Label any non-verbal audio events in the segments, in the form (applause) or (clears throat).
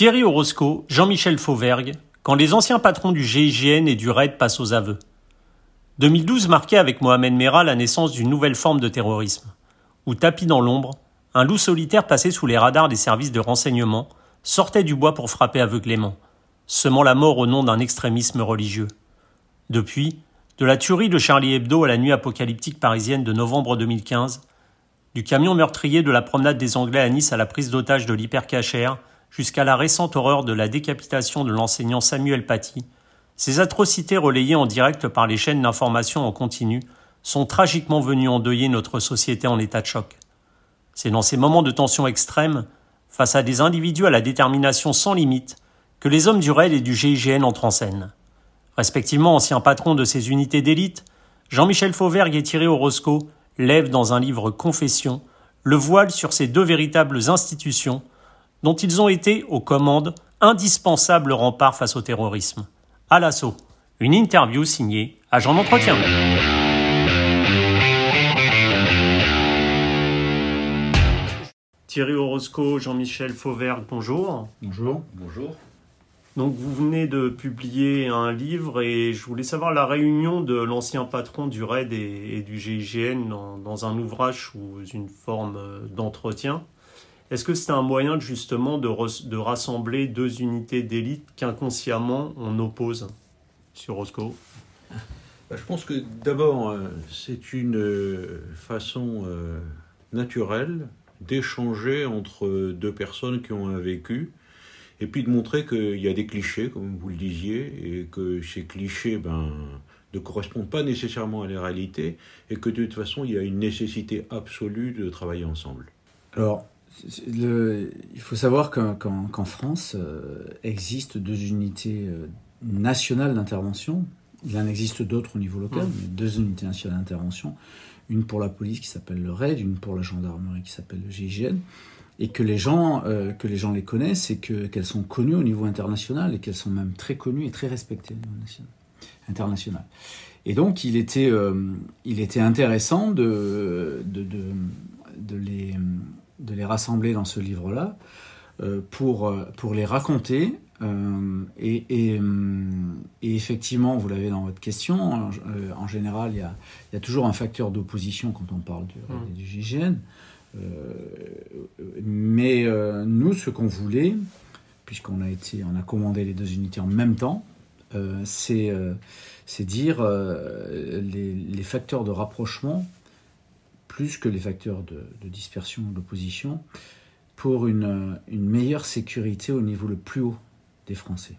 Thierry Orozco, Jean-Michel Fauvergue, quand les anciens patrons du GIGN et du RAID passent aux aveux. 2012 marquait avec Mohamed Merah la naissance d'une nouvelle forme de terrorisme, où tapis dans l'ombre, un loup solitaire passé sous les radars des services de renseignement sortait du bois pour frapper aveuglément, semant la mort au nom d'un extrémisme religieux. Depuis, de la tuerie de Charlie Hebdo à la nuit apocalyptique parisienne de novembre 2015, du camion meurtrier de la promenade des Anglais à Nice à la prise d'otage de l'hypercachère, jusqu'à la récente horreur de la décapitation de l'enseignant Samuel Paty, ces atrocités relayées en direct par les chaînes d'information en continu sont tragiquement venues endeuiller notre société en état de choc. C'est dans ces moments de tension extrême, face à des individus à la détermination sans limite, que les hommes du RAID et du GIGN entrent en scène. Respectivement anciens patrons de ces unités d'élite, Jean-Michel Fauvergue et Thierry Orozco lèvent dans un livre Confession le voile sur ces deux véritables institutions dont ils ont été, aux commandes, indispensables remparts face au terrorisme. À l'assaut, une interview signée Agent d'entretien. Thierry Orozco, Jean-Michel Fauvergue, bonjour. Bonjour. Bonjour. Donc vous venez de publier un livre et je voulais savoir la réunion de l'ancien patron du RAID et, du GIGN dans, un ouvrage sous une forme d'entretien. Est-ce que c'est un moyen justement de, de rassembler deux unités d'élite qu'inconsciemment on oppose sur Roscoe? Bah, Je pense que d'abord, euh, c'est une euh, façon euh, naturelle d'échanger entre deux personnes qui ont un vécu et puis de montrer qu'il y a des clichés, comme vous le disiez, et que ces clichés ben, ne correspondent pas nécessairement à la réalité, et que de toute façon, il y a une nécessité absolue de travailler ensemble. Alors, il faut savoir qu'en France euh, existent deux unités euh, nationales d'intervention. Il en existe d'autres au niveau local, mmh. mais deux unités nationales d'intervention. Une pour la police qui s'appelle le RAID, une pour la gendarmerie qui s'appelle le GIGN. Et que les gens, euh, que les, gens les connaissent et qu'elles sont connues au niveau international et qu'elles sont même très connues et très respectées au niveau international. Et donc, il était, il était intéressant de, de, de, de les de les rassembler dans ce livre-là euh, pour, euh, pour les raconter. Euh, et, et, effectivement, vous l'avez dans votre question, en, général, il y, a, il y, a, toujours un facteur d'opposition quand on parle du, mmh. du GIGN. mais nous, ce qu'on voulait, puisqu'on a été, on a commandé les deux unités en même temps, c'est c'est dire les, les, facteurs de rapprochement plus que les facteurs de, dispersion ou d'opposition, pour une, meilleure sécurité au niveau le plus haut des Français.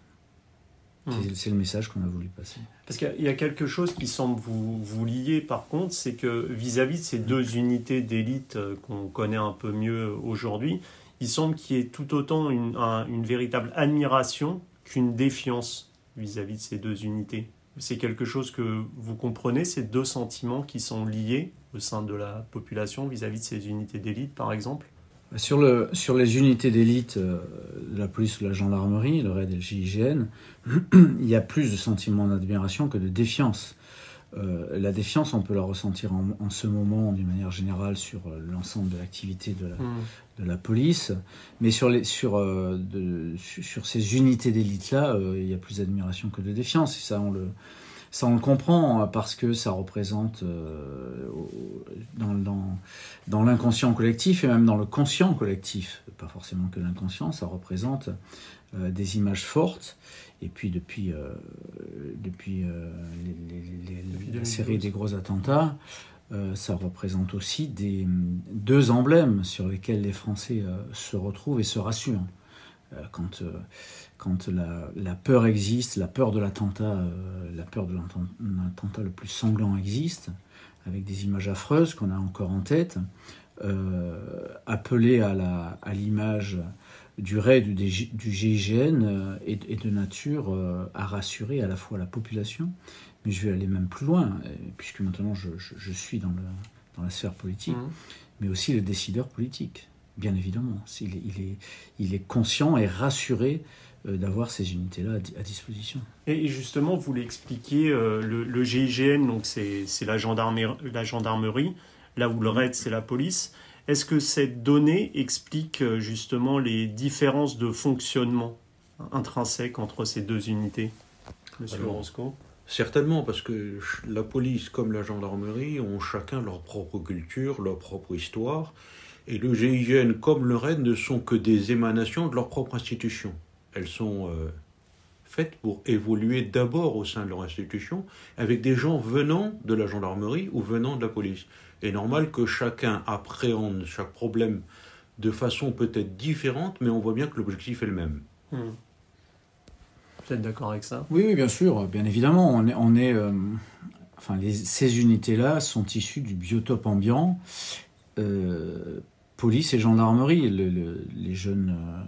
Mmh. C'est le message qu'on a voulu passer. Parce qu'il y a quelque chose qui semble vous, vous lier par contre, c'est que vis-à-vis de ces deux unités d'élite euh, qu'on connaît un peu mieux aujourd'hui, il semble qu'il y ait tout autant une, une véritable admiration qu'une défiance vis-à-vis -vis de ces deux unités. C'est quelque chose que vous comprenez, ces deux sentiments qui sont liés au sein de la population vis-à-vis de ces unités d'élite, par exemple? Sur, le, sur les unités d'élite euh, la police ou la gendarmerie, le RAID et le GIGN, (clears throat) il y a plus de sentiments d'admiration que de défiance. Euh, la défiance, on peut la ressentir en, ce moment d'une manière générale sur euh, l'ensemble de l'activité de, hmm. de, la police, mais sur, les, sur, de, sur ces unités d'élite-là, il y a plus d'admiration que de défiance. Et ça, on le, ça, on le comprend hein, parce que ça représente euh, dans, dans, dans l'inconscient collectif et même dans le conscient collectif, pas forcément que l'inconscient, ça représente euh, des images fortes. Et puis depuis, euh, depuis, la série des gros attentats, ça représente aussi des, deux emblèmes sur lesquels les Français se retrouvent et se rassurent. quand quand la, peur existe, la peur de l'attentat, euh, la peur de l'attentat le plus sanglant existe, avec des images affreuses qu'on a encore en tête, euh, appelé à l'image du raid du, du GIGN euh, et, de nature à rassurer à la fois la population, mais je vais aller même plus loin, puisque maintenant je, suis dans, le, dans, la sphère politique, mmh. mais aussi les décideurs politiques, bien évidemment. Il est, il est, il est conscient et rassuré euh, d'avoir ces unités-là à, disposition. Et justement, vous l'expliquiez, euh, le, GIGN, donc c'est la gendarmerie, la gendarmerie, là où le RAID, c'est la police. Est-ce que cette donnée explique euh, justement les différences de fonctionnement intrinsèques entre ces deux unités, Monsieur Alors, Certainement, parce que la police comme la gendarmerie ont chacun leur propre culture, leur propre histoire, et le GIGN comme le RAID ne sont que des émanations de leur propre institution. Elles sont euh, faites pour évoluer d'abord au sein de leur institution, avec des gens venant de la gendarmerie ou venant de la police. Est normal que chacun appréhende chaque problème de façon peut-être différente, mais on voit bien que l'objectif est le même. Hmm. Vous êtes d'accord avec ça? Oui, oui, bien sûr, bien évidemment. On est, on est euh, enfin, les- ces unités-là sont issues du biotope ambiant, euh, police et gendarmerie. Le- le- les jeunes, euh,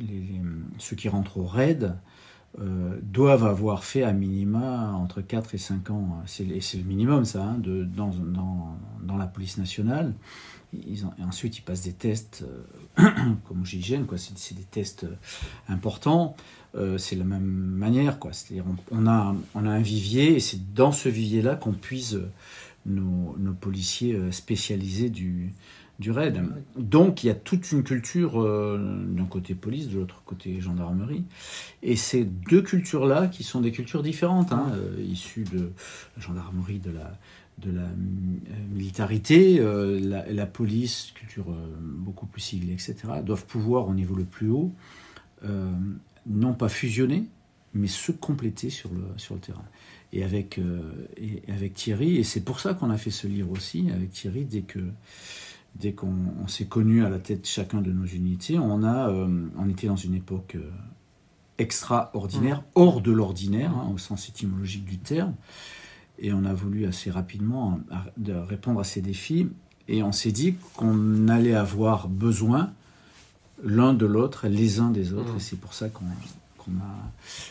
les- les- ceux qui rentrent au RAID, euh, doivent avoir fait à minima entre 4 et 5 ans, c'est le minimum ça, hein, dans, la police nationale. Et ensuite, ils passent des tests euh, (clears throat) comme GIGN, quoi. C'est des tests euh, importants. C'est la même manière, quoi. C'est-à-dire, on, a, un vivier, et c'est dans ce vivier-là qu'on puise nos, policiers spécialisés du, du RAID. Donc, il y a toute une culture euh, d'un côté police, de l'autre côté gendarmerie. Et ces deux cultures-là, qui sont des cultures différentes, hein, euh, issues de la gendarmerie, de la, euh, militarité, la, police, culture beaucoup plus civile, etc., doivent pouvoir, au niveau le plus haut, non pas fusionner, mais se compléter sur le, terrain. Et avec, et avec Thierry, et c'est pour ça qu'on a fait ce livre aussi, avec Thierry, dès que dès qu'on on s'est connus à la tête chacun de nos unités, on, a, euh, on était dans une époque euh, extraordinaire, hors de l'ordinaire, hein, au sens étymologique du terme, et on a voulu assez rapidement euh, répondre à ces défis, et on s'est dit qu'on allait avoir besoin l'un de l'autre, les uns des autres, Mhm. et c'est pour ça qu'on a,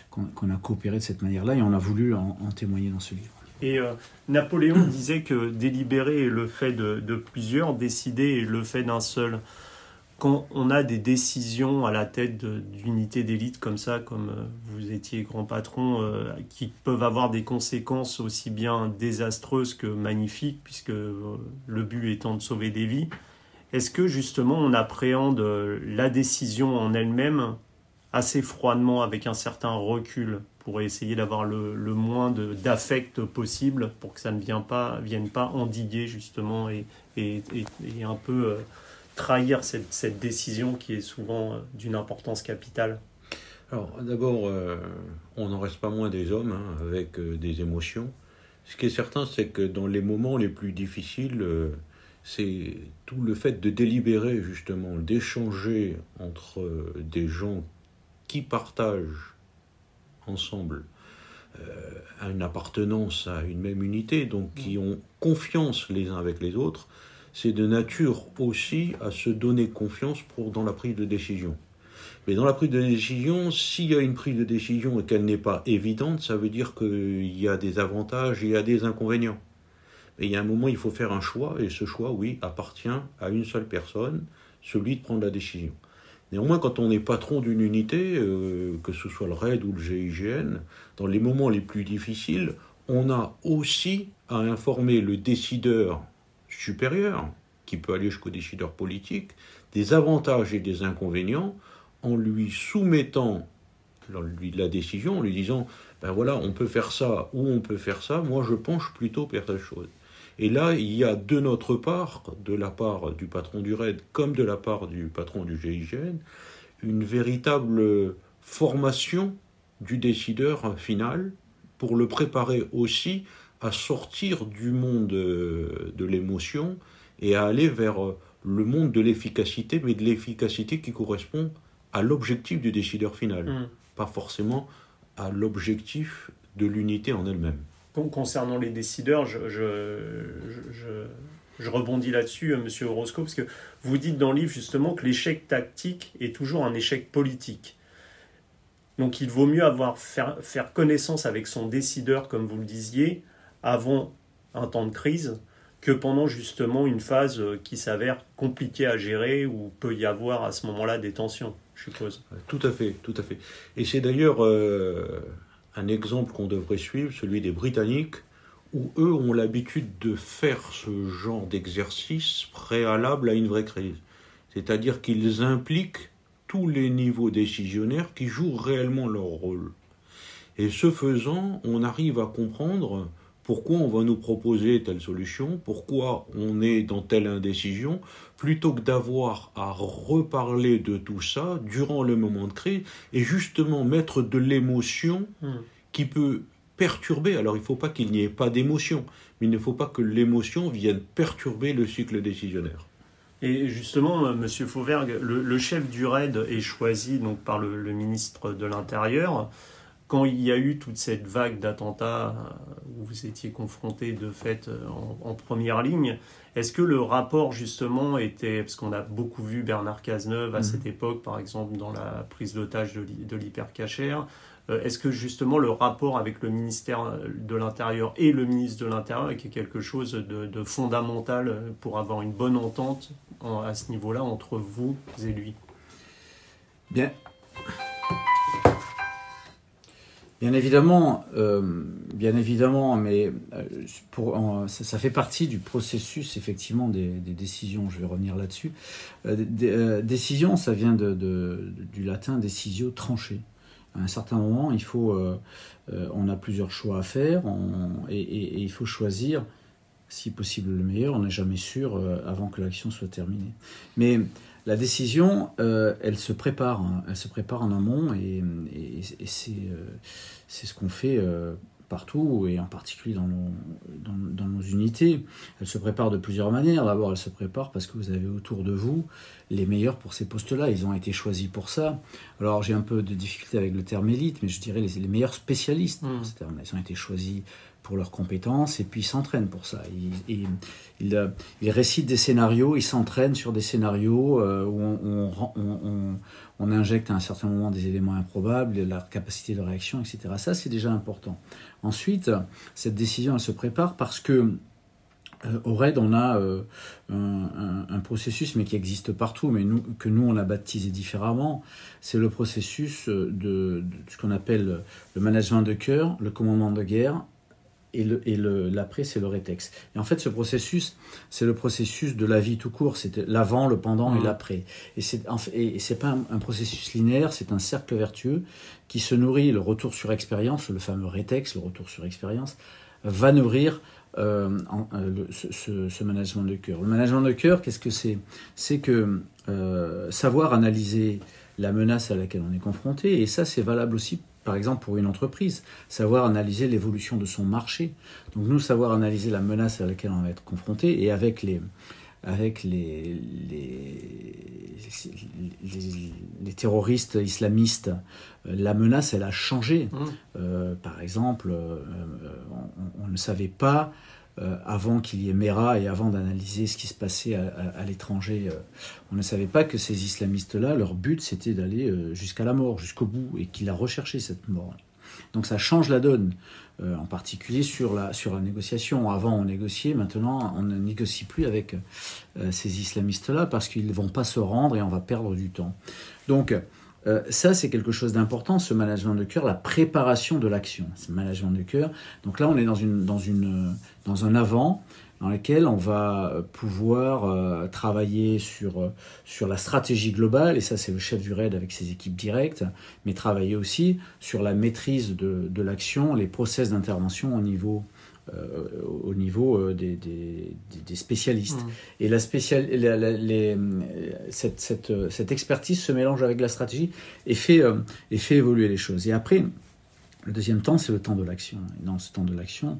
qu'on- qu'on a coopéré de cette manière-là, et on a voulu en, en témoigner dans ce livre. Et euh, Napoléon (clears throat) disait que délibérer est le fait de, de plusieurs, décider est le fait d'un seul. Quand on a des décisions à la tête d'unités d'élite comme ça, comme euh, vous étiez grand patron, euh, qui peuvent avoir des conséquences aussi bien désastreuses que magnifiques, puisque le but étant de sauver des vies, est-ce que justement on appréhende la décision en elle-même assez froidement, avec un certain recul, pour essayer d'avoir le, le moins d'affect possible, pour que ça ne vienne pas, vienne pas endiguer justement et, et, et- et un peu euh, trahir cette, cette décision qui est souvent euh, d'une importance capitale. Alors d'abord, euh, on n'en reste pas moins des hommes hein, avec des émotions. Ce qui est certain, c'est que dans les moments les plus difficiles, c'est tout le fait de délibérer justement, d'échanger entre des gens qui partagent ensemble euh, une appartenance à une même unité, donc qui ont confiance les uns avec les autres, c'est de nature aussi à se donner confiance pour, dans la prise de décision. Mais dans la prise de décision, s'il y a une prise de décision et qu'elle n'est pas évidente, ça veut dire qu'il y a des avantages et il y a des inconvénients. Mais il y a un moment, il faut faire un choix, et ce choix, oui, appartient à une seule personne, celui de prendre la décision. Néanmoins, quand on est patron d'une unité, euh, que ce soit le RAID ou le GIGN, dans les moments les plus difficiles, on a aussi à informer le décideur supérieur, qui peut aller jusqu'au décideur politique, des avantages et des inconvénients en lui soumettant la décision, en lui disant, ben voilà, on peut faire ça ou on peut faire ça, moi je penche plutôt vers telle chose. Et là, il y a de notre part, de la part du patron du RAID comme de la part du patron du GIGN, une véritable formation du décideur final pour le préparer aussi à sortir du monde de l'émotion et à aller vers le monde de l'efficacité, mais de l'efficacité qui correspond à l'objectif du décideur final, Mm. pas forcément à l'objectif de l'unité en elle-même. Con- Concernant les décideurs, je, rebondis là-dessus, euh, monsieur Orozco, parce que vous dites dans le livre justement que l'échec tactique est toujours un échec politique. Donc il vaut mieux avoir faire, faire connaissance avec son décideur, comme vous le disiez, avant un temps de crise, que pendant justement une phase euh, qui s'avère compliquée à gérer, où peut y avoir à ce moment-là des tensions, je suppose. Tout à fait, tout à fait. Et c'est d'ailleurs euh, un exemple qu'on devrait suivre, celui des Britanniques, où eux ont l'habitude de faire ce genre d'exercice préalable à une vraie crise. C'est-à-dire qu'ils impliquent tous les niveaux décisionnaires qui jouent réellement leur rôle. Et ce faisant, on arrive à comprendre pourquoi on va nous proposer telle solution, pourquoi on est dans telle indécision, plutôt que d'avoir à reparler de tout ça durant le moment de crise et justement mettre de l'émotion hmm. qui peut perturber. Alors il ne faut pas qu'il n'y ait pas d'émotion, mais il ne faut pas que l'émotion vienne perturber le cycle décisionnaire. Et justement, euh, Monsieur Fauvergue, le, chef du RAID est choisi donc par le ministre de l'Intérieur quand il y a eu toute cette vague d'attentats euh, où vous étiez confronté de fait euh, en, première ligne, est-ce que le rapport justement était, parce qu'on a beaucoup vu Bernard Cazeneuve à mhm. cette époque, par exemple dans la prise d'otage de l'hypercachère, euh, est-ce que justement le rapport avec le ministère de l'Intérieur et le ministre de l'Intérieur est quelque chose de, fondamental pour avoir une bonne entente à ce niveau-là entre vous et lui? Bien, Bien évidemment, euh, bien évidemment, mais euh, ça, fait partie du processus effectivement des, décisions. Je vais revenir là-dessus. Euh, décision, ça vient du latin décisio, trancher. À un certain moment, il faut, on a plusieurs choix à faire, et, et, il faut choisir, si possible, le meilleur. On n'est jamais sûr avant que l'action soit terminée. Mais la décision, euh, elle se prépare, hein. elle se prépare en amont et, euh, c'est ce qu'on fait euh, partout et en particulier dans nos, unités. Elle se prépare de plusieurs manières. D'abord, elle se prépare parce que vous avez autour de vous les meilleurs pour ces postes-là. Ils ont été choisis pour ça. Alors, j'ai un peu de difficulté avec le terme élite, mais je dirais les, les meilleurs spécialistes. Mmh. Ils ont été choisis pour leurs compétences et puis ils s'entraînent pour ça. Ils, ils, récitent des scénarios, ils s'entraînent sur des scénarios euh, où on, injecte à un certain moment des éléments improbables, la capacité de réaction, etc. Ça, c'est déjà important. Ensuite, cette décision, elle se prépare parce que euh, au RAID, on a euh, un, processus, mais qui existe partout, mais que nous, on a baptisé différemment. C'est le processus de ce qu'on appelle le management de cœur, le commandement de guerre et l'après, c'est le rétex. Et en fait, ce processus, c'est le processus de la vie tout court. C'est l'avant, le pendant et mmh. l'après. Et c'est et c'est pas un, processus linéaire, c'est un cercle vertueux qui se nourrit. Le retour sur expérience, le fameux rétex, le retour sur expérience, va nourrir euh, euh, ce, management de cœur. Le management de cœur, qu'est-ce que c'est? C'est que euh, savoir analyser la menace à laquelle on est confronté, et ça, c'est valable aussi par exemple pour une entreprise, savoir analyser l'évolution de son marché. Donc nous, savoir analyser la menace à laquelle on va être confronté et avec les, avec les, les, terroristes islamistes, euh, la menace, elle a changé. Mmh. Euh, par exemple, euh, on, ne savait pas euh, avant qu'il y ait Mera et avant d'analyser ce qui se passait à, l'étranger, euh, on ne savait pas que ces islamistes-là, leur but c'était d'aller euh, jusqu'à la mort, jusqu'au bout, et qu'il a recherché cette mort. Donc ça change la donne, en particulier sur la, sur la négociation. Avant on négociait, maintenant on ne négocie plus avec ces islamistes-là parce qu'ils ne vont pas se rendre et on va perdre du temps. Donc euh, ça, c'est quelque chose d'important, ce management de cœur, la préparation de l'action, ce management de cœur. Donc là, on est dans, une, dans, une, dans un avant dans lequel on va pouvoir euh, travailler sur, sur la stratégie globale, et ça c'est le chef du RAID avec ses équipes directes, mais travailler aussi sur la maîtrise de, de l'action, les process d'intervention au niveau euh, au niveau euh, des, des, des spécialistes. Mmh. Et la spécial, les, cette, cette, cette, expertise se mélange avec la stratégie et fait, euh, et fait évoluer les choses. Et après, le deuxième temps, c'est le temps de l'action. Et dans ce temps de l'action,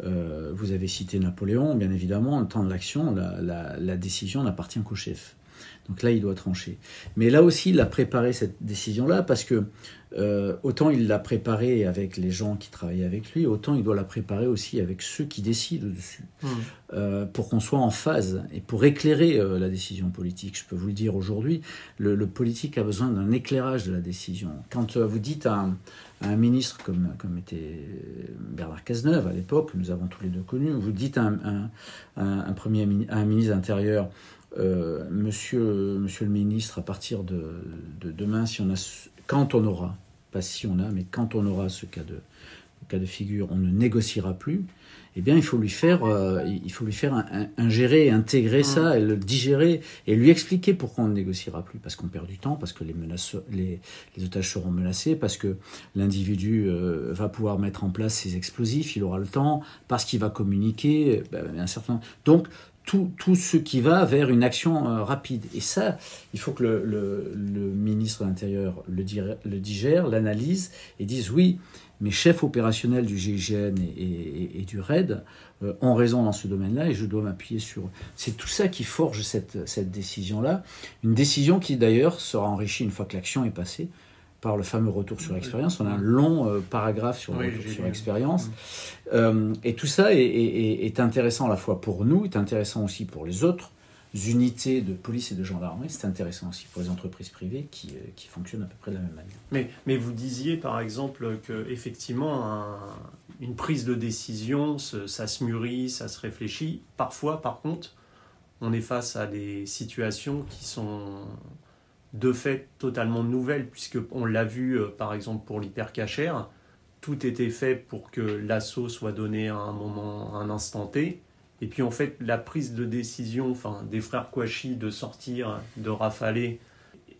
vous avez cité Napoléon, bien évidemment, le temps de l'action, la, la, la décision n'appartient qu'au chef. Donc là, il doit trancher. Mais là aussi, il a préparé cette décision-là parce que euh, autant il l'a préparé avec les gens qui travaillaient avec lui, autant il doit la préparer aussi avec ceux qui décident dessus, mmh. euh, pour qu'on soit en phase et pour éclairer euh, la décision politique. Je peux vous le dire aujourd'hui, le, politique a besoin d'un éclairage de la décision. Quand vous dites à un, ministre comme, comme était Bernard Cazeneuve à l'époque, nous avons tous les deux connu, vous dites à un, premier, à un ministre intérieur, monsieur, monsieur le ministre, à partir de, de demain, si on a quand on aura, pas si on a, mais quand on aura ce cas de, cas de figure on ne négociera plus, eh bien, il faut lui faire, euh, il faut lui faire ingérer, intégrer mm. ça, et le digérer, et lui expliquer pourquoi on ne négociera plus, parce qu'on perd du temps, parce que les, menaces, les, les otages seront menacés, parce que l'individu euh, va pouvoir mettre en place ses explosifs, il aura le temps, parce qu'il va communiquer, ben, un certain. Donc, tout, tout, ce qui va vers une action euh, rapide. Et ça, il faut que le, le, ministre de l'Intérieur le, digère, l'analyse et dise oui, mes chefs opérationnels du GIGN et, du RAID euh, ont raison dans ce domaine-là et je dois m'appuyer sur eux. C'est tout ça qui forge cette, cette décision-là. Une décision qui d'ailleurs sera enrichie une fois que l'action est passée par le fameux retour sur expérience. On a un long euh, paragraphe sur le retour sur expérience. Euh, et tout ça est, est, intéressant à la fois pour nous, est intéressant aussi pour les autres unités de police et de gendarmerie, c'est intéressant aussi pour les entreprises privées qui, euh, qui, fonctionnent à peu près de la même manière. Mais, mais vous disiez par exemple que effectivement une prise de décision, ça se mûrit, ça se réfléchit. Parfois, par contre, on est face à des situations qui sont de fait totalement nouvelles, puisque on l'a vu euh, par exemple pour l'hypercachère, tout était fait pour que l'assaut soit donné à un moment, un instant T. Et puis en fait, la prise de décision enfin, des frères Kouachi de sortir, de rafaler,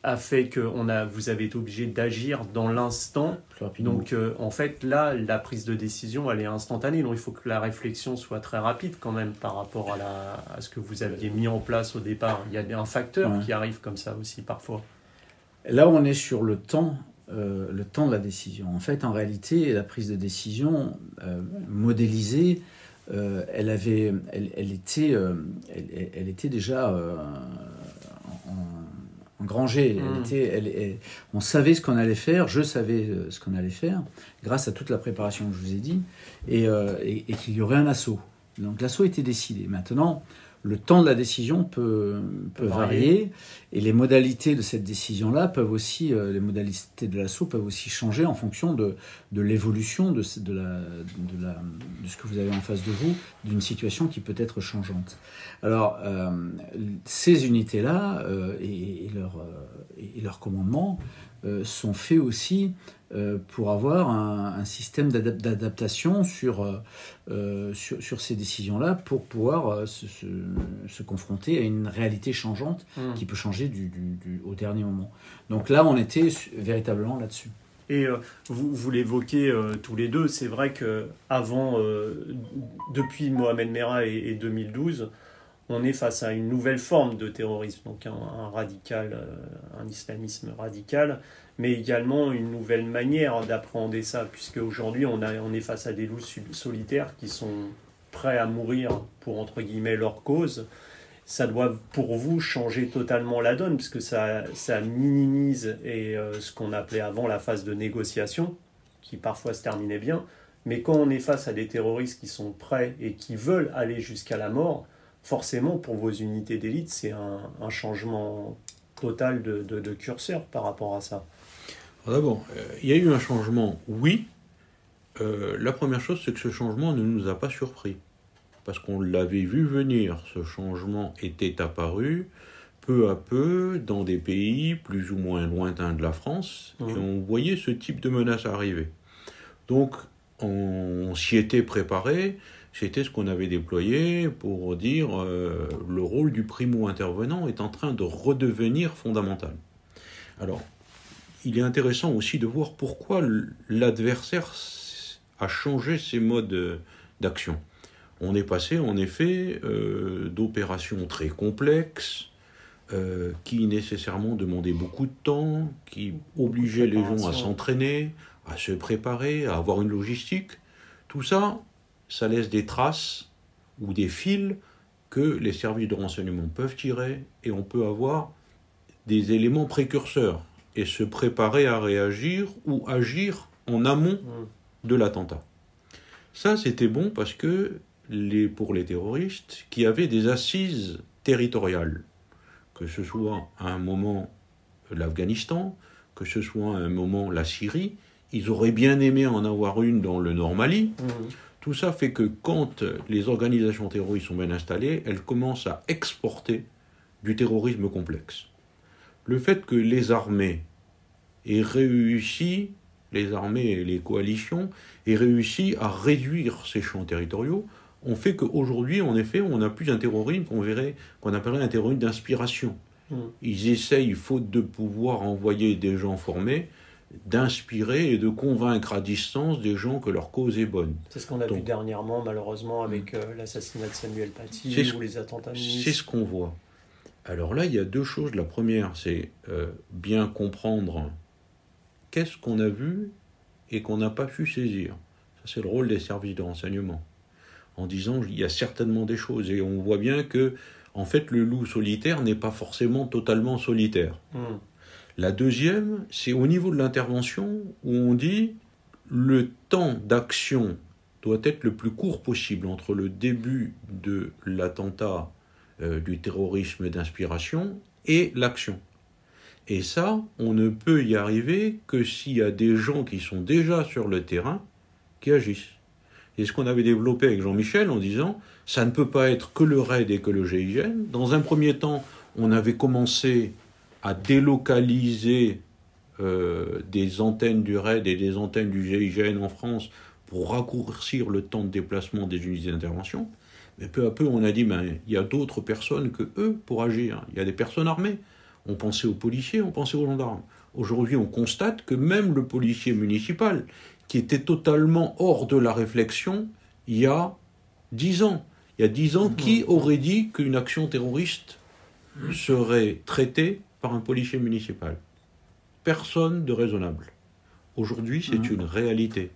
a fait que on a, vous avez été obligé d'agir dans l'instant. Donc euh, en fait, là, la prise de décision, elle est instantanée. Donc il faut que la réflexion soit très rapide quand même par rapport à, la, à ce que vous aviez mis en place au départ. Il y a un facteur qui arrive comme ça aussi parfois. Là, on est sur le temps. Euh, le temps de la décision. En fait, en réalité, la prise de décision euh, modélisée, elle, avait, elle, était, euh, elle, était déjà euh, en, engrangée. Hmm. on savait ce qu'on allait faire, je savais ce qu'on allait faire, grâce à toute la préparation que je vous ai dit, et, et qu'il y aurait un assaut. Donc l'assaut était décidé. Maintenant, le temps de la décision peut, peut varier et les modalités de cette décision-là peuvent aussi, euh, les modalités de l'assaut peuvent aussi changer en fonction de, de l'évolution de, de, la, de, la, de ce que vous avez en face de vous, d'une situation qui peut être changeante. Alors, euh, ces unités-là euh, et, et, leur, et leur commandement sont faits aussi pour avoir un, système d'adaptation sur, euh, sur, sur, ces décisions-là pour pouvoir euh, se, se, confronter à une réalité changeante hmm. qui peut changer du, du, au dernier moment. Donc là, on était véritablement là-dessus. Et vous, vous l'évoquez tous les deux, c'est vrai que avant, depuis Mohamed Merah et, et, 2012, on est face à une nouvelle forme de terrorisme, donc un, radical, un islamisme radical mais également une nouvelle manière d'appréhender ça, puisque aujourd'hui on, on est face à des loups solitaires qui sont prêts à mourir pour entre guillemets leur cause. Ça doit pour vous changer totalement la donne, puisque ça, ça minimise et, euh, ce qu'on appelait avant la phase de négociation, qui parfois se terminait bien. Mais quand on est face à des terroristes qui sont prêts et qui veulent aller jusqu'à la mort, forcément pour vos unités d'élite, c'est un, changement total de, de curseur par rapport à ça. D'abord, euh, il y a eu un changement, oui. Euh, la première chose, c'est que ce changement ne nous a pas surpris. Parce qu'on l'avait vu venir. Ce changement était apparu peu à peu dans des pays plus ou moins lointains de la France. Et on voyait ce type de menace arriver. Donc, on, s'y était préparé. C'était ce qu'on avait déployé pour dire euh, le rôle du primo-intervenant est en train de redevenir fondamental. Alors, il est intéressant aussi de voir pourquoi l'adversaire a changé ses modes d'action. On est passé en effet euh, d'opérations très complexes, euh, qui nécessairement demandaient beaucoup de temps, qui obligeaient les gens à s'entraîner, à se préparer, à avoir une logistique. Tout ça, ça laisse des traces ou des fils que les services de renseignement peuvent tirer et on peut avoir des éléments précurseurs et se préparer à réagir ou agir en amont mm. de l'attentat. Ça, c'était bon parce que les, pour les terroristes qui avaient des assises territoriales, que ce soit à un moment l'Afghanistan, que ce soit à un moment la Syrie, ils auraient bien aimé en avoir une dans le Nord Mali. Mm. Tout ça fait que quand les organisations terroristes sont bien installées, elles commencent à exporter du terrorisme complexe le fait que les armées aient réussi les armées et les coalitions aient réussi à réduire ces champs territoriaux, ont fait qu'aujourd'hui, en effet, on n'a plus un terrorisme qu'on verrait, qu'on appellerait un terrorisme d'inspiration. Mm. Ils essayent, faute de pouvoir envoyer des gens formés, d'inspirer et de convaincre à distance des gens que leur cause est bonne. C'est ce qu'on a Donc- vu dernièrement, malheureusement, avec euh, l'assassinat de Samuel Paty C'est ce- ou les attentats. C'est ce qu'on voit. Alors là, il y a deux choses. La première, c'est euh, bien comprendre qu'est-ce qu'on a vu et qu'on n'a pas pu saisir. Ça, c'est le rôle des services de renseignement. En disant, il y a certainement des choses. Et on voit bien que, en fait, le loup solitaire n'est pas forcément totalement solitaire. Mm. La deuxième, c'est au niveau de l'intervention où on dit le temps d'action doit être le plus court possible entre le début de l'attentat euh, du terrorisme d'inspiration et l'action. Et ça, on ne peut y arriver que s'il y a des gens qui sont déjà sur le terrain qui agissent. Et ce qu'on avait développé avec Jean-Michel en disant, ça ne peut pas être que le RAID et que le GIGN. Dans un premier temps, on avait commencé à délocaliser euh, des antennes du RAID et des antennes du GIGN en France pour raccourcir le temps de déplacement des unités d'intervention. Mais peu à peu, on a dit, ben, il y a d'autres personnes que eux pour agir. Il y a des personnes armées. On pensait aux policiers, on pensait aux gendarmes. Aujourd'hui, on constate que même le policier municipal, qui était totalement hors de la réflexion il y a dix ans, il y a dix ans, qui aurait dit qu'une action terroriste serait traitée par un policier municipal Personne de raisonnable. Aujourd'hui, c'est Mhm. une réalité.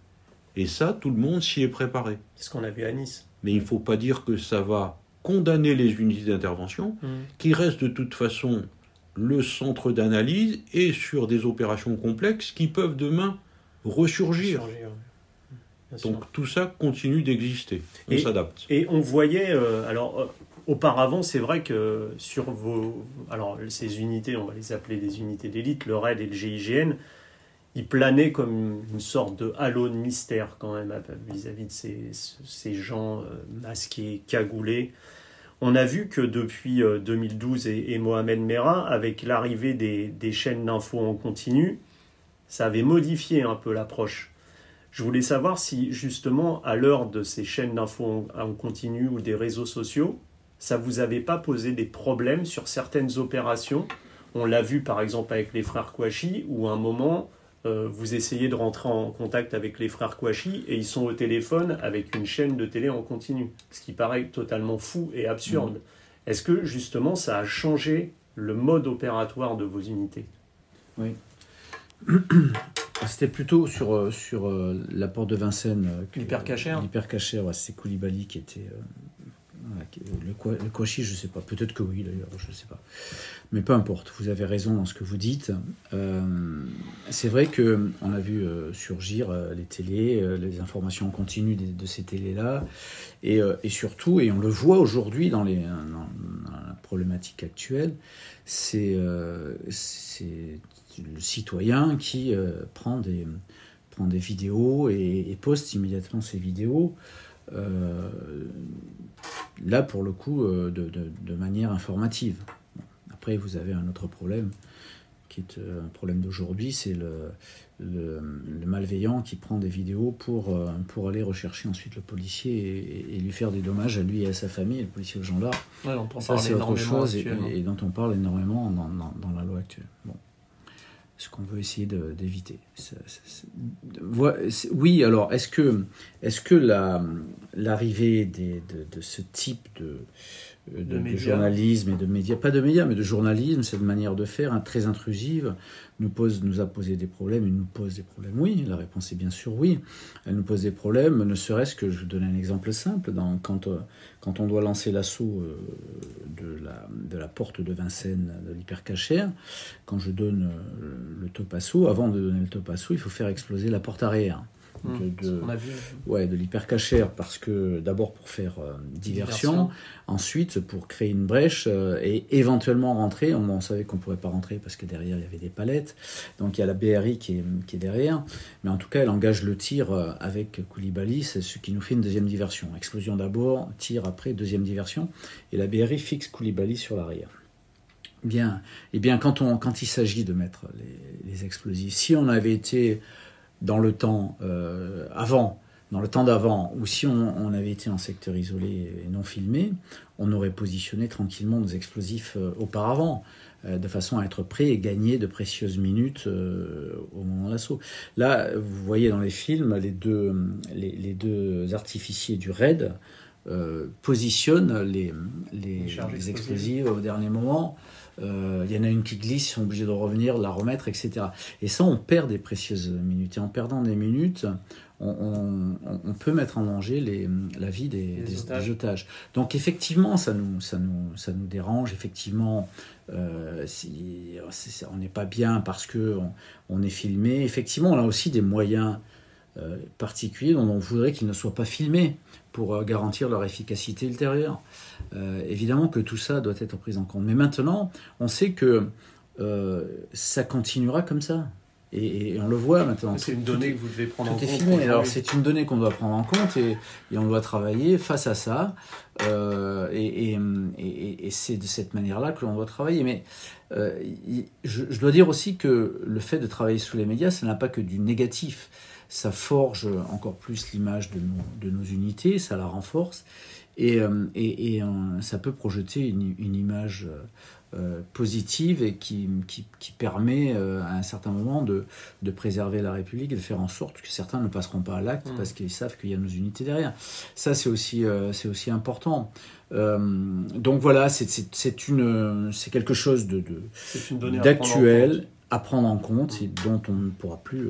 Et ça, tout le monde s'y est préparé. C'est ce qu'on a vu à Nice. Mais il ne faut pas dire que ça va condamner les unités d'intervention, Mm. qui restent de toute façon le centre d'analyse et sur des opérations complexes qui peuvent demain ressurgir. Donc tout ça continue d'exister. On Et- s'adapte. Et on voyait, euh, alors euh, auparavant, c'est vrai que sur vos, alors ces unités, on va les appeler des unités d'élite, le RAID et le GIGN, ils planaient comme une sorte de halo de mystère quand même vis-à-vis de ces, ces gens euh, masqués, cagoulés. On a vu que depuis euh, 2012 et, et Mohamed Merah, avec l'arrivée des, des chaînes d'infos en continu, ça avait modifié un peu l'approche. Je voulais savoir si justement, à l'heure de ces chaînes d'infos en continu ou des réseaux sociaux, ça vous avait pas posé des problèmes sur certaines opérations? On l'a vu par exemple avec les frères Kouachi, où à un moment, euh, vous essayez de rentrer en contact avec les frères Kouachi et ils sont au téléphone avec une chaîne de télé en continu, ce qui paraît totalement fou et absurde. Est-ce que justement ça a changé le mode opératoire de vos unités? C'était plutôt sur, euh, sur euh, la porte de Vincennes. L'hypercachère L'hypercachère, ouais, c'est Koulibaly qui était. euh, le, Kwa- le Kouachi, je sais pas. Peut-être que oui, d'ailleurs, je sais pas. Mais peu importe, vous avez raison dans ce que vous dites. Euh, c'est vrai que on a vu euh, surgir euh, les télés, euh, les informations en continu de, ces télés-là. Et, euh, et surtout, et on le voit aujourd'hui dans, dans, dans la problématique actuelle, c'est euh, le citoyen qui euh, prend, des, prend des vidéos et, et poste immédiatement ces vidéos. Euh, là, pour le coup, euh, de, de- de manière informative. Après, vous avez un autre problème, qui est euh, un problème d'aujourd'hui, c'est le, le, le malveillant qui prend des vidéos pour, pour aller rechercher ensuite le policier et, et lui faire des dommages à lui et à sa famille, et le policier au gendarme. Ça, c'est autre chose et, et dont on parle énormément dans, dans- dans la loi actuelle. Bon. Ce qu'on veut essayer d'éviter. Oui, alors, est-ce que, est que la- l'arrivée des- de, de ce type de, de, de journalisme et de médias, pas de médias, mais de journalisme, cette manière de faire, hein, très intrusive, nous, pose, nous a posé des problèmes, et nous pose des problèmes Oui, la réponse est bien sûr oui. Elle nous pose des problèmes, ne serait-ce que, je vous donne un exemple simple, dans, quand, euh, quand on doit lancer l'assaut euh, de, la, de la porte de Vincennes, de l'hypercachère, quand je donne euh, le top assaut, avant de donner le top assaut, il faut faire exploser la porte arrière. De- de- On a vu. Ouais, de l'hypercachère parce que d'abord pour faire euh, diversion, Diversion. ensuite pour créer une brèche euh, et éventuellement rentrer. On, on savait qu'on ne pourrait pas rentrer parce que derrière il y avait des palettes. Donc il y a la BRI qui est, qui est derrière. Mais en tout cas, elle engage le tir euh, avec Koulibaly, c'est ce qui nous fait une deuxième diversion. Explosion d'abord, tir après, deuxième diversion. Et la BRI fixe Koulibaly sur l'arrière. Bien, eh bien quand, on, quand il s'agit de mettre les, les explosifs, si on avait été dans le temps avant, dans le temps d'avant, ou si on, avait été en secteur isolé et non filmé, on aurait positionné tranquillement nos explosifs auparavant. Euh, de façon à être prêt et gagner de précieuses minutes euh, au moment de l'assaut. Là, vous voyez dans les films, les deux, les, deux artificiers du raid euh, positionnent les, les, explosifs au dernier moment. Il y en a une qui glisse, ils sont obligés de revenir, de la remettre, etc. Et ça, on perd des précieuses minutes. Et en perdant des minutes, on, peut mettre en danger les, la vie des, otages. Donc effectivement, ça nous, ça nous, ça nous dérange. Effectivement, euh, si, on n'est pas bien parce que on, est filmé. Effectivement, on a aussi des moyens euh, particuliers dont on voudrait qu'ils ne soient pas filmés pour euh, garantir leur efficacité ultérieure. évidemment que tout ça doit être pris en compte. Mais maintenant, on sait que ça continuera comme ça. Et, on le voit maintenant. C'est une donnée que vous devez prendre en compte. Alors c'est une donnée qu'on doit prendre en compte et, on doit travailler face à ça. Euh, et, c'est de cette manière-là que l'on doit travailler. Mais euh, je, dois dire aussi que le fait de travailler sous les médias, ça n'a pas que du négatif. Ça forge encore plus l'image de nos, de nos, unités, ça la renforce. Et, euh, ça peut projeter une, une image euh, positive et qui, qui, permet euh, à un certain moment de, de, préserver la République et de faire en sorte que certains ne passeront pas à l'acte mmh. parce qu'ils savent qu'il y a nos unités derrière. Ça, c'est aussi, euh, c'est aussi important. donc voilà, c'est quelque chose de, d'actuel à, prendre en compte et dont on ne pourra plus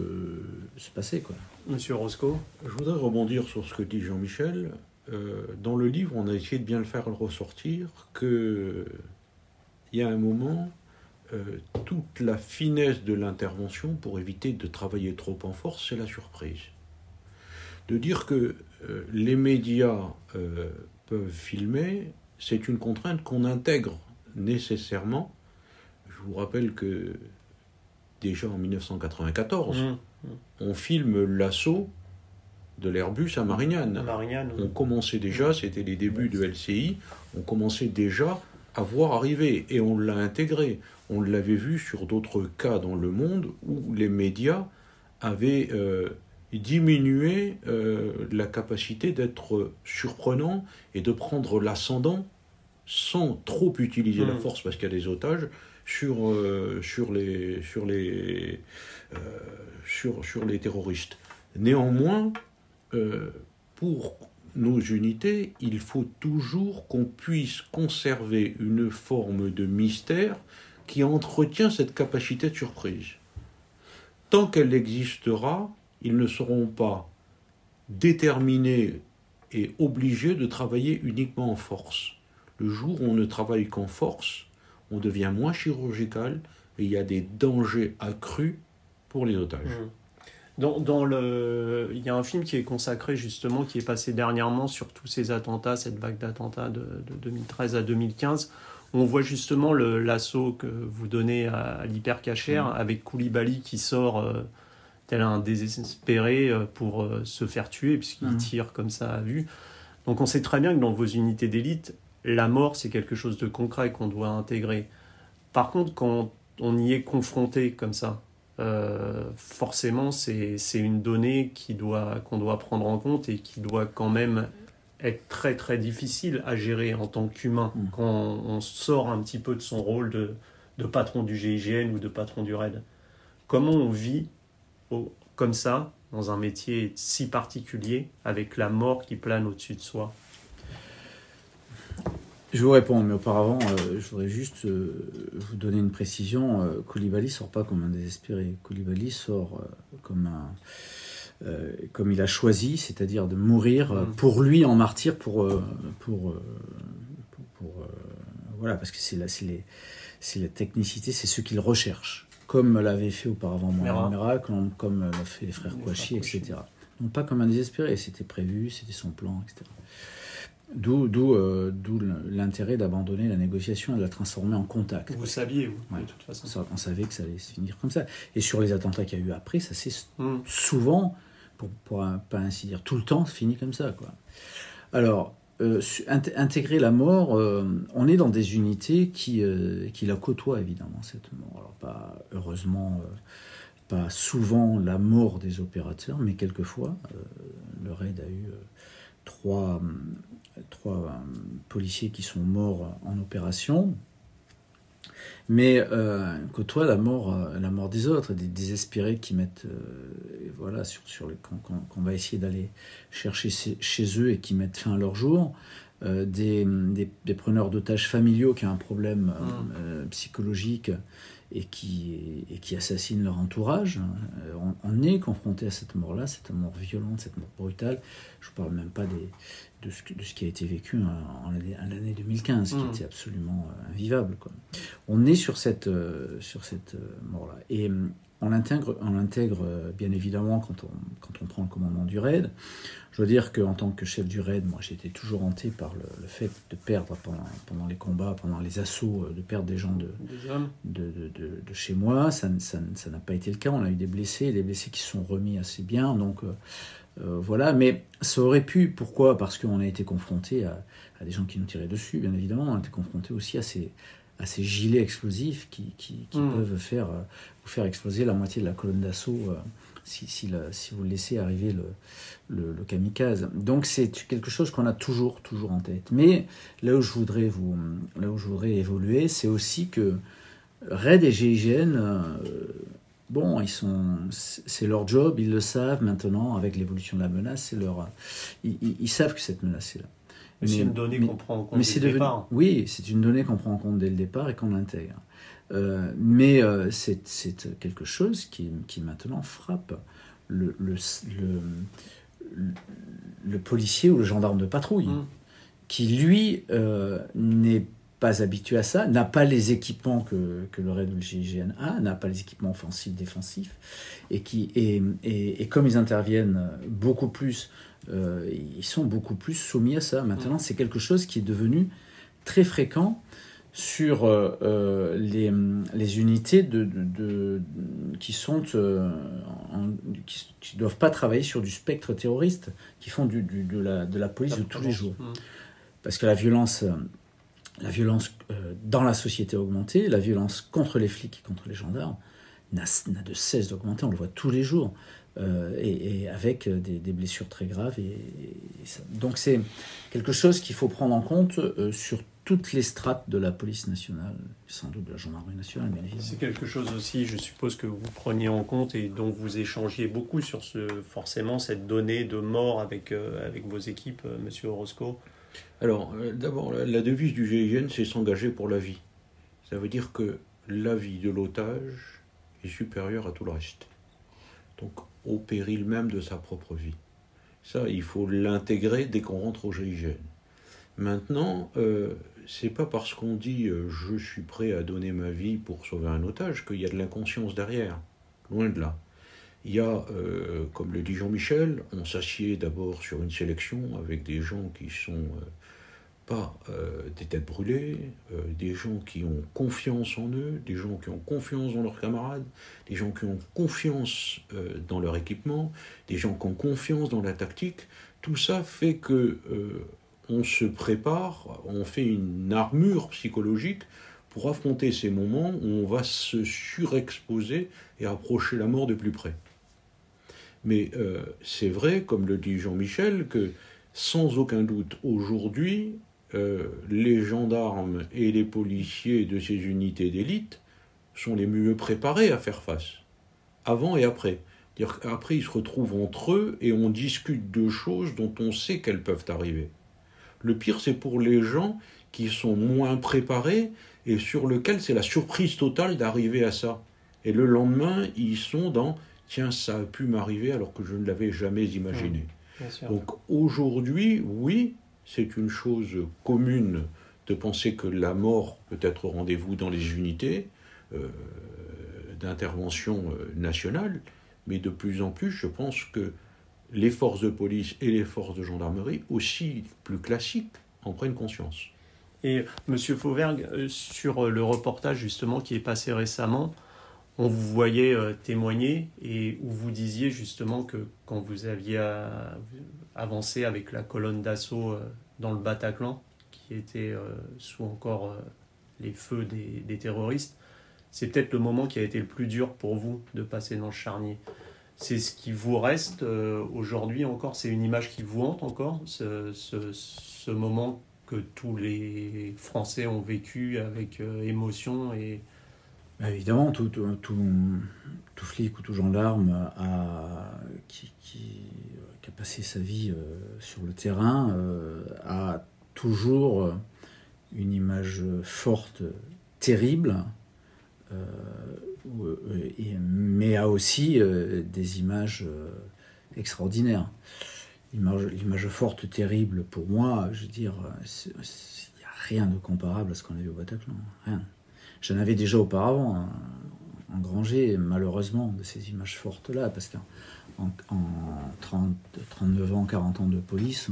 se passer. Quoi. Monsieur Roscoe Je voudrais rebondir sur ce que dit Jean-Michel. dans le livre, on a essayé de bien le faire ressortir que il y a un moment, euh, toute la finesse de l'intervention pour éviter de travailler trop en force, c'est la surprise. De dire que euh, les médias euh, peuvent filmer, c'est une contrainte qu'on intègre nécessairement. Je vous rappelle que déjà en 1994, mmh, mmh. on filme l'assaut de l'Airbus à Marignane. On commençait déjà, c'était les débuts de LCI, on commençait déjà à voir arriver et on l'a intégré. On l'avait vu sur d'autres cas dans le monde où les médias avaient euh, diminué euh, la capacité d'être surprenant et de prendre l'ascendant sans trop utiliser la force parce qu'il y a des otages sur, euh, sur, les, sur, les, sur, sur les terroristes. Néanmoins, pour nos unités, il faut toujours qu'on puisse conserver une forme de mystère qui entretient cette capacité de surprise. Tant qu'elle existera, ils ne seront pas déterminés et obligés de travailler uniquement en force. Le jour où on ne travaille qu'en force, on devient moins chirurgical et il y a des dangers accrus pour les otages. Mmh. Dans, le, il y a un film qui est consacré justement, qui est passé dernièrement sur tous ces attentats, cette vague d'attentats de, 2013 à 2015. on voit justement l'assaut que vous donnez à, l'hypercachère mm. avec Koulibaly qui sort euh, tel un désespéré euh, pour euh, se faire tuer puisqu'il mm. tire comme ça à vue. Donc on sait très bien que dans vos unités d'élite, la mort c'est quelque chose de concret qu'on doit intégrer. Par contre, quand on y est confronté comme ça, euh, forcément, c'est une donnée qu'on doit, qu'on doit prendre en compte et qui doit quand même être très très difficile à gérer en tant qu'humain mm. quand on, sort un petit peu de son rôle de, de, patron du GIGN ou de patron du RAID. Comment on vit comme ça, dans un métier si particulier, avec la mort qui plane au-dessus de soi? Je vous réponds, mais auparavant, euh, je voudrais juste euh, vous donner une précision. Euh, Koulibaly sort pas comme un désespéré. Koulibaly sort comme un, comme il a choisi, c'est-à-dire de mourir mm. pour lui en martyr, pour pour, pour, voilà, parce que c'est la, la technicité, c'est ce qu'il recherche, comme l'avait fait auparavant Mohamed comme, comme l'a fait les frères Kouachi, etc. Donc pas comme un désespéré, c'était prévu, c'était son plan, etc. Euh, d'où l'intérêt d'abandonner la négociation et de la transformer en contact. Vous saviez, vous, de toute façon. on savait que ça allait se finir comme ça. Et sur les attentats qu'il y a eu après, ça s'est hmm. souvent, pour, pour pas ainsi dire tout le temps, fini comme ça. Quoi. Alors, euh, intégrer la mort, euh, on est dans des unités qui, qui la côtoient évidemment, cette mort. Alors, pas heureusement pas souvent la mort des opérateurs, mais quelquefois. le RAID a eu trois, trois policiers qui sont morts en opération, mais euh, côtoie la mort, euh, la mort des autres, des désespérés qui mettent, euh, voilà, sur, sur qu'on va essayer d'aller chercher chez eux et qui mettent fin à leur jour, euh, des, des, des, preneurs d'otages familiaux qui ont un problème mmh. psychologique et qui, et qui assassinent leur entourage. On, on est confronté à cette mort-là, cette mort violente, cette mort brutale. Je ne parle même pas des, de ce, de ce, qui a été vécu en, en l'année 2015, qui mmh. était absolument euh, invivable. Quoi. On est sur cette, euh, sur cette euh, mort-là. Et on l'intègre, on l'intègre bien évidemment quand on, quand on prend le commandement du raid. Je dois dire qu'en tant que chef du raid, moi j'étais toujours hanté par le, le, fait de perdre pendant, pendant les combats, pendant les assauts, de perdre des gens de, de, de, de, chez moi. Ça, ça, ça, n'a pas été le cas. On a eu des blessés, des blessés qui se sont remis assez bien. Donc euh, voilà, mais ça aurait pu. Pourquoi? Parce qu'on a été confronté à, à, des gens qui nous tiraient dessus, bien évidemment. On a été confronté aussi à ces, à ces gilets explosifs qui, qui, qui mmh. peuvent faire, euh, vous faire exploser la moitié de la colonne d'assaut euh, si, si, la, si, vous laissez arriver le, le, le kamikaze. Donc c'est quelque chose qu'on a toujours, toujours en tête. Mais là où je voudrais, vous, là où je voudrais évoluer, c'est aussi que RAID et GIGN bon, ils sont, c'est leur job, ils le savent maintenant avec l'évolution de la menace, c'est leur, ils, ils, savent que cette menace est là. Mais, c'est une donnée qu'on prend en compte dès le départ. Oui, c'est une donnée qu'on prend en compte dès le départ et qu'on intègre. Euh, mais euh, c'est quelque chose qui, qui, maintenant frappe le, le, le, le, policier ou le gendarme de patrouille, mmh. qui lui euh, n'est pas habitué à ça, n'a pas les équipements que, que le RAID ou le GIGN a, n'a pas les équipements offensifs, défensifs, et, qui, et, et, et comme ils interviennent beaucoup plus, euh, ils sont beaucoup plus soumis à ça. Maintenant, mmh. c'est quelque chose qui est devenu très fréquent sur euh, euh les, les, unités de, de, de qui sont euh, en, qui, qui, doivent pas travailler sur du spectre terroriste, qui font du, du de, la, de la police de tous les jours. Mmh. Parce que la violence la violence dans la société a augmenté, la violence contre les flics et contre les gendarmes n'a de cesse d'augmenter, on le voit tous les jours, euh, et, et, avec des, des, blessures très graves. Et, et ça. Donc c'est quelque chose qu'il faut prendre en compte euh, sur toutes les strates de la police nationale, sans doute de la gendarmerie nationale. C'est quelque chose aussi, je suppose, que vous preniez en compte et dont vous échangiez beaucoup sur ce, forcément cette donnée de mort avec, euh, avec vos équipes, euh, Monsieur Orozco. Alors, euh, d'abord, la, la, devise du GIGN, c'est s'engager pour la vie. Ça veut dire que la vie de l'otage est supérieure à tout le reste. Donc, au péril même de sa propre vie. Ça, il faut l'intégrer dès qu'on rentre au GIGN. Maintenant, euh, c'est pas parce qu'on dit euh, je suis prêt à donner ma vie pour sauver un otage qu'il y a de l'inconscience derrière. Loin de là. Il y a, euh, comme le dit Jean-Michel, on s'assied d'abord sur une sélection avec des gens qui sont pas euh, des têtes brûlées, euh, des gens qui ont confiance en eux, des gens qui ont confiance dans leurs camarades, des gens qui ont confiance euh, dans leur équipement, des gens qui ont confiance dans la tactique. Tout ça fait que on se prépare, on fait une armure psychologique pour affronter ces moments où on va se surexposer et approcher la mort de plus près. Mais c'est vrai, comme le dit Jean-Michel, que sans aucun doute aujourd'hui, euh, les gendarmes et les policiers de ces unités d'élite sont les mieux préparés à faire face, avant et après. Dire après, ils se retrouvent entre eux et on discute de choses dont on sait qu'elles peuvent arriver. Le pire, c'est pour les gens qui sont moins préparés et sur lesquels c'est la surprise totale d'arriver à ça. Et le lendemain, ils sont dans tiens, ça a pu m'arriver alors que je ne l'avais jamais imaginé. Mmh, Donc aujourd'hui, oui, c'est une chose commune de penser que la mort peut être au rendez-vous dans les unités euh, d'intervention euh, nationale, mais de plus en plus, je pense que les forces de police et les forces de gendarmerie, aussi plus classiques, en prennent conscience. Et Monsieur Fauvergue, euh, sur le reportage justement qui est passé récemment, on vous voyait témoigner et où vous disiez justement que quand vous aviez avancé avec la colonne d'assaut dans le Bataclan, qui était euh, sous encore euh, les feux des, des, terroristes, c'est peut-être le moment qui a été le plus dur pour vous de passer dans le charnier. C'est ce qui vous reste euh, aujourd'hui encore C'est une image qui vous hante encore ce, ce, moment que tous les Français ont vécu avec émotion et... Bah, évidemment, tout, tout, tout, flic ou tout gendarme a, qui, qui, a passé sa vie euh, sur le terrain a toujours une image forte, terrible, euh, euh, mais a aussi euh, des images extraordinaires. L'image forte, terrible, pour moi, je veux dire, il n'y a rien de comparable à ce qu'on a vu au Bataclan. Rien. J'en avais déjà auparavant hein, en engrangé, malheureusement, de ces images fortes-là, parce qu'en en, 39 ans, 40 ans de police,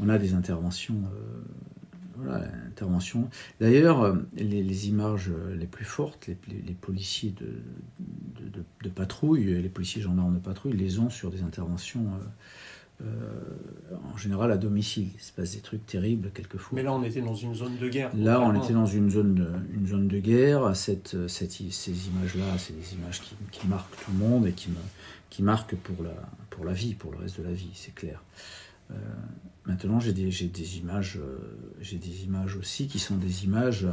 on, a des interventions voilà, intervention. D'ailleurs, euh, les, images les plus fortes, les, policiers de, de, patrouille, les policiers gendarmes de patrouille, les ont sur des interventions euh, euh, en général à domicile. Il se passe des trucs terribles quelquefois. Mais là, on était dans une zone de guerre. Là, on était dans une zone de, une zone de guerre. Cette, cette, ces images-là, c'est des images qui, qui, marquent tout le monde et qui, me, qui marquent pour la, pour la vie, pour le reste de la vie, c'est clair. Euh, maintenant, j'ai des, des, images, euh, j'ai des images aussi qui sont des images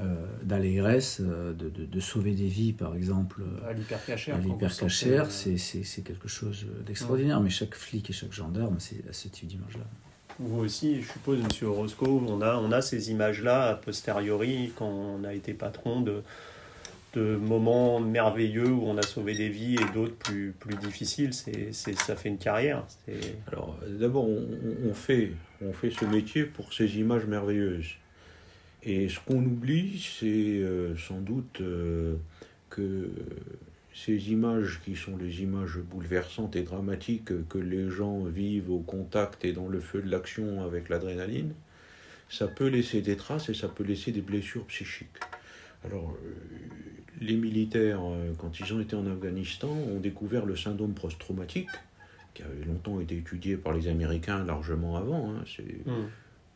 euh, d'allégresse, de, de, sauver des vies, par exemple. À l'hypercachère. À l'hypercachère, c'est, c'est, quelque chose d'extraordinaire. Mais chaque flic et chaque gendarme, c'est à ce type d'image-là. Vous aussi, je suppose, Monsieur Orozco, on a, on a ces images-là a posteriori quand on a été patron de, de moments merveilleux où on a sauvé des vies et d'autres plus, plus difficiles. C'est, ça fait une carrière. Alors, d'abord, on, fait, on fait ce métier pour ces images merveilleuses. Et ce qu'on oublie, c'est euh, sans doute euh, que ces images qui sont les images bouleversantes et dramatiques que les gens vivent au contact et dans le feu de l'action avec l'adrénaline, ça peut laisser des traces et ça peut laisser des blessures psychiques. Alors, euh, les militaires, quand ils ont été en Afghanistan, ont découvert le syndrome post-traumatique, qui avait longtemps été étudié par les Américains largement avant. Hein, hmm.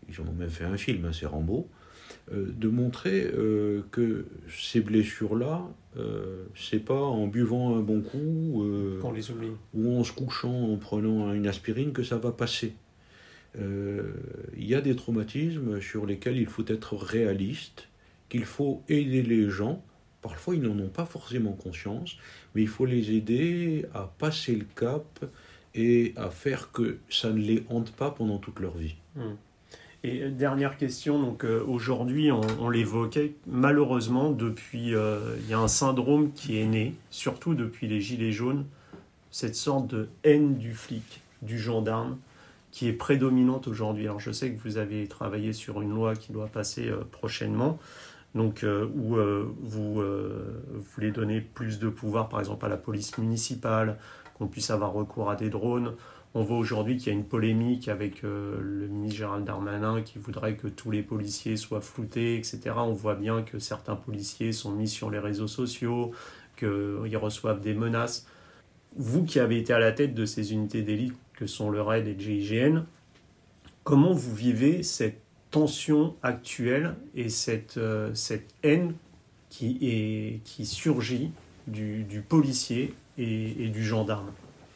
Ils en ont même fait un film, hein, c'est Rambo. Euh, de montrer euh, que ces blessures-là, c'est pas en buvant un bon coup les oublie. ou en se couchant en prenant une aspirine que ça va passer. Il y a des traumatismes sur lesquels il faut être réaliste, qu'il faut aider les gens Parfois, ils n'en ont pas forcément conscience, mais il faut les aider à passer le cap et à faire que ça ne les hante pas pendant toute leur vie. Hmm. Et euh, dernière question, donc euh, aujourd'hui, on, l'évoquait, malheureusement, depuis, euh, il y a un syndrome qui est né, surtout depuis les Gilets jaunes, cette sorte de haine du flic, du gendarme, qui est prédominante aujourd'hui. Alors je sais que vous avez travaillé sur une loi qui doit passer prochainement donc où vous voulez donner plus de pouvoir, par exemple, à la police municipale, qu'on puisse avoir recours à des drones. On voit aujourd'hui qu'il y a une polémique avec le ministre Gérald Darmanin qui voudrait que tous les policiers soient floutés, etc. On voit bien que certains policiers sont mis sur les réseaux sociaux, qu'ils reçoivent des menaces. Vous qui avez été à la tête de ces unités d'élite que sont le RAID et le GIGN, comment vous vivez cette tension actuelle et cette, euh, haine qui, est, qui surgit du, policier et, du gendarme,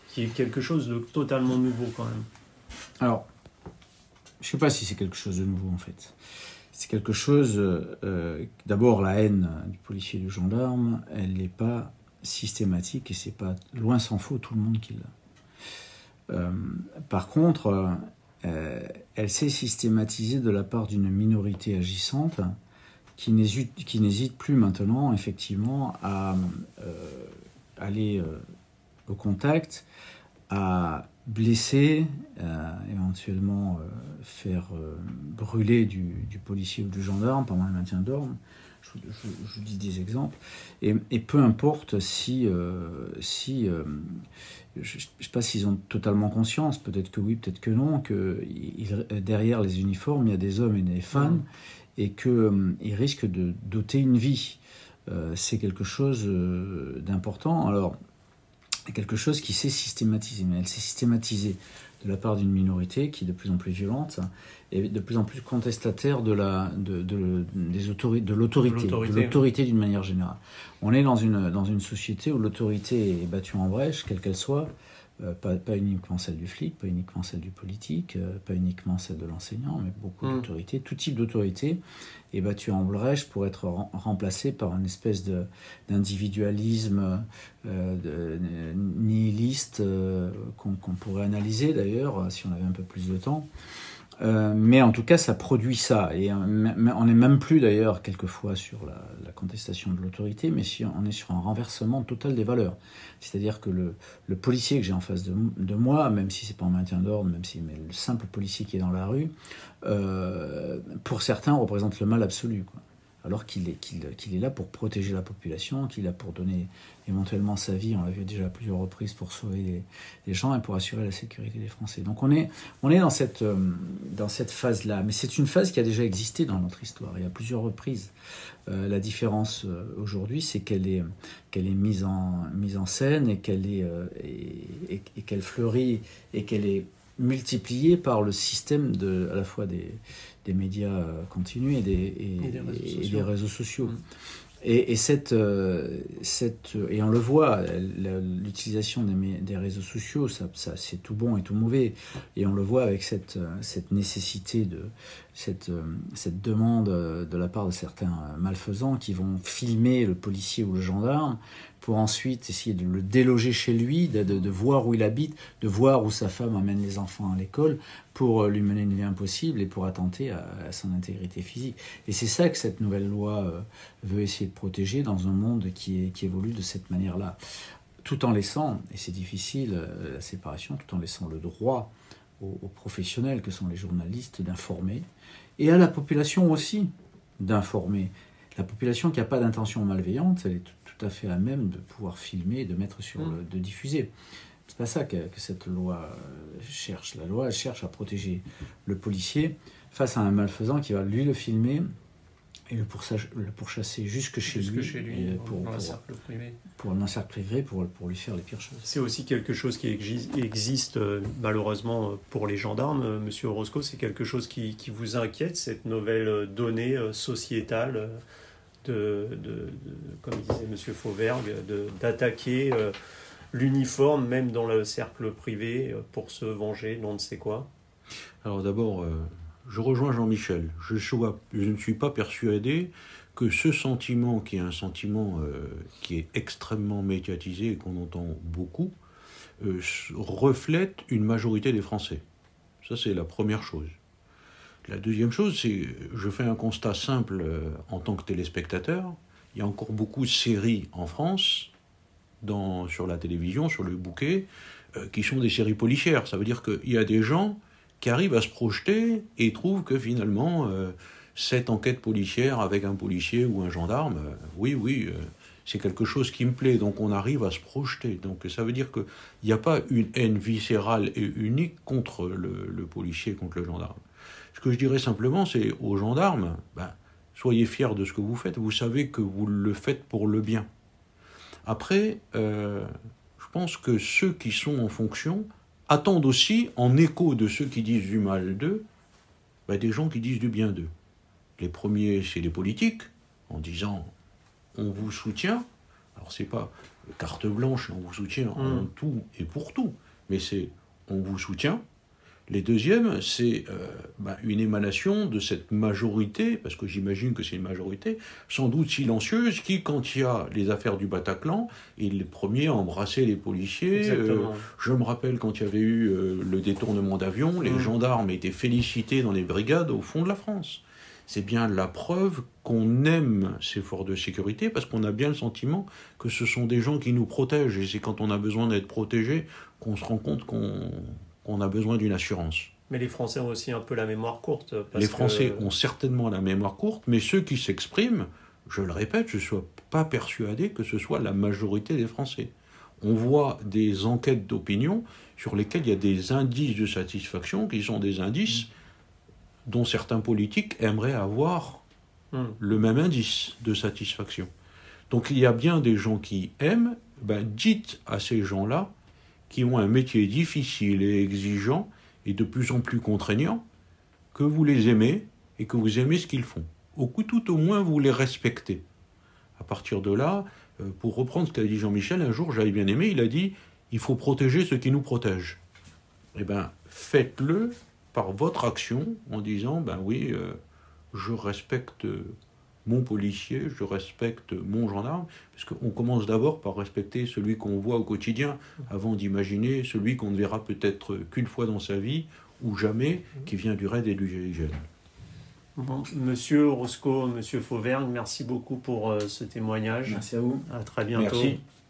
qui est quelque chose de totalement nouveau quand même. Alors, je ne sais pas si c'est quelque chose de nouveau en fait. C'est quelque chose, euh, d'abord la haine du policier et du gendarme, elle n'est pas systématique et c'est pas, loin s'en faut, tout le monde qui l'a. Euh, par contre, euh, elle s'est systématisée de la part d'une minorité agissante qui n'hésite plus maintenant, effectivement, à euh, aller euh, au contact, à blesser, éventuellement faire brûler du, du, policier ou du gendarme pendant le maintien d'ordre je, dis des exemples, et, peu importe si, euh, si euh, je ne sais pas s'ils ont totalement conscience, peut-être que oui, peut-être que non, que derrière les uniformes, il y a des hommes et des femmes, et qu'ils euh, risquent de doter une vie. c'est quelque chose d'important. Alors, quelque chose qui s'est systématisé. Mais elle s'est systématisée de la part d'une minorité qui est de plus en plus violente et de plus en plus contestataire de la de, de, des de l'autorité de l'autorité d'une manière générale. On est dans une dans une société où l'autorité est battue en brèche, quelle qu'elle soit, pas, pas, uniquement celle du flic, pas uniquement celle du politique, euh, pas uniquement celle de l'enseignant, mais beaucoup mm. d'autorités. Tout type d'autorité est battu en brèche pour être remplacé par une espèce d'individualisme euh, nihiliste qu'on pourrait analyser d'ailleurs si on avait un peu plus de temps. Euh, mais en tout cas, ça produit ça. Et euh, on n'est même plus d'ailleurs quelquefois sur la, contestation de l'autorité, mais si on est sur un renversement total des valeurs. C'est-à-dire que le, le, policier que j'ai en face de, de, moi, même si c'est pas en maintien d'ordre, même si mais le simple policier qui est dans la rue, euh, pour certains représente le mal absolu. Quoi alors qu'il est, là pour protéger la population, qu'il est là pour donner éventuellement sa vie, on l'a vu déjà à plusieurs reprises, pour sauver les, gens et pour assurer la sécurité des Français. Donc on est, euh, dans cette phase-là. Mais c'est une phase qui a déjà existé dans notre histoire, et à plusieurs reprises. Euh, la différence euh, aujourd'hui, c'est qu'elle est, mise, en, scène et qu'elle, qu'elle fleurit et qu'elle est multipliée par le système à la fois des des médias euh, continus et des, et, des, réseaux sociaux. Mm. Et, cette, euh, cette, et on le voit, l'utilisation des, des, réseaux sociaux, ça, ça c'est tout bon et tout mauvais. Et on le voit avec cette, cette nécessité, de, cette, cette demande de la part de certains malfaisants qui vont filmer le policier ou le gendarme pour ensuite essayer de le déloger chez lui, de, voir où il habite, de voir où sa femme amène les enfants à l'école, pour lui mener une vie impossible et pour attenter à, son intégrité physique. Et c'est ça que cette nouvelle loi euh, veut essayer de protéger dans un monde qui, évolue de cette manière-là. Tout en laissant, et c'est difficile, euh, la séparation, tout en laissant le droit aux, aux professionnels que sont les journalistes d'informer, et à la population aussi d'informer. La population qui n'a pas d'intention malveillante, elle est tout à fait à même de pouvoir filmer et de mettre sur mm. le, de diffuser. C'est pas ça que, cette loi euh, cherche. La loi cherche à protéger le policier face à un malfaisant qui va lui le filmer et le, le pourchasser jusque chez lui, chez lui pour, un cercle privé. Pour un cercle privé, pour, pour lui faire les pires choses. C'est aussi quelque chose qui existe euh, malheureusement pour les gendarmes. Euh, Monsieur Orozco, c'est quelque chose qui, qui, vous inquiète, cette nouvelle donnée sociétale de, comme disait M. Fauvergue, d'attaquer euh, l'uniforme, même dans le cercle privé, euh, pour se venger, non ne sait quoi? Alors d'abord, euh, je rejoins Jean-Michel. Je, je, ne suis pas persuadé que ce sentiment, qui est un sentiment qui est extrêmement médiatisé et qu'on entend beaucoup, reflète une majorité des Français. Ça, c'est la première chose. La deuxième chose, c'est je fais un constat simple euh, en tant que téléspectateur. Il y a encore beaucoup de séries en France, sur la télévision, sur le bouquet, euh, qui sont des séries policières. Ça veut dire qu'il y a des gens qui arrivent à se projeter et trouvent que finalement, euh, cette enquête policière avec un policier ou un gendarme, oui, oui, c'est quelque chose qui me plaît. Donc on arrive à se projeter. Donc ça veut dire qu'il n'y a pas une haine viscérale et unique contre le, policier, contre le gendarme. Ce que je dirais simplement, c'est aux gendarmes, ben, soyez fiers de ce que vous faites, vous savez que vous le faites pour le bien. Après, euh, je pense que ceux qui sont en fonction attendent aussi, en écho de ceux qui disent du mal d'eux, ben, des gens qui disent du bien d'eux. Les premiers, c'est les politiques, en disant on vous soutient. Alors c'est pas carte blanche, on vous soutient en mmh. tout et pour tout, mais c'est on vous soutient, les deuxièmes, c'est euh, bah, une émanation de cette majorité, parce que j'imagine que c'est une majorité, sans doute silencieuse, qui, quand il y a les affaires du Bataclan, est le premier à embrasser les policiers. Euh, je me rappelle quand il y avait eu euh, le détournement d'avion, les mmh. gendarmes étaient félicités dans les brigades au fond de la France. C'est bien la preuve qu'on aime ces forces de sécurité parce qu'on a bien le sentiment que ce sont des gens qui nous protègent. Et c'est quand on a besoin d'être protégé qu'on se rend compte qu'on on a besoin d'une assurance. Mais les Français ont aussi un peu la mémoire courte. les Français ont certainement la mémoire courte, mais ceux qui s'expriment, je le répète, je ne suis pas persuadé que ce soit la majorité des Français. On voit des enquêtes d'opinion sur lesquelles il y a des indices de satisfaction qui sont des indices dont certains politiques aimeraient avoir hmm. le même indice de satisfaction. Donc il y a bien des gens qui aiment, ben, dites à ces gens-là, qui ont un métier difficile et exigeant, et de plus en plus contraignant, que vous les aimez et que vous aimez ce qu'ils font. Au coup, tout au moins, vous les respectez. À partir de là, euh, pour reprendre ce qu'a dit Jean-Michel, un jour, j'avais bien aimé, il a dit il faut protéger ceux qui nous protègent. Eh bien, faites-le par votre action en disant ben oui, euh, je respecte mon policier, je respecte mon gendarme, parce qu'on commence d'abord par respecter celui qu'on voit au quotidien, avant d'imaginer celui qu'on ne verra peut-être qu'une fois dans sa vie, ou jamais, qui vient du raid et du GIGN. monsieur Roscoe, monsieur Fauvergne, merci beaucoup pour euh, ce témoignage. Merci à vous. À très bientôt. Merci.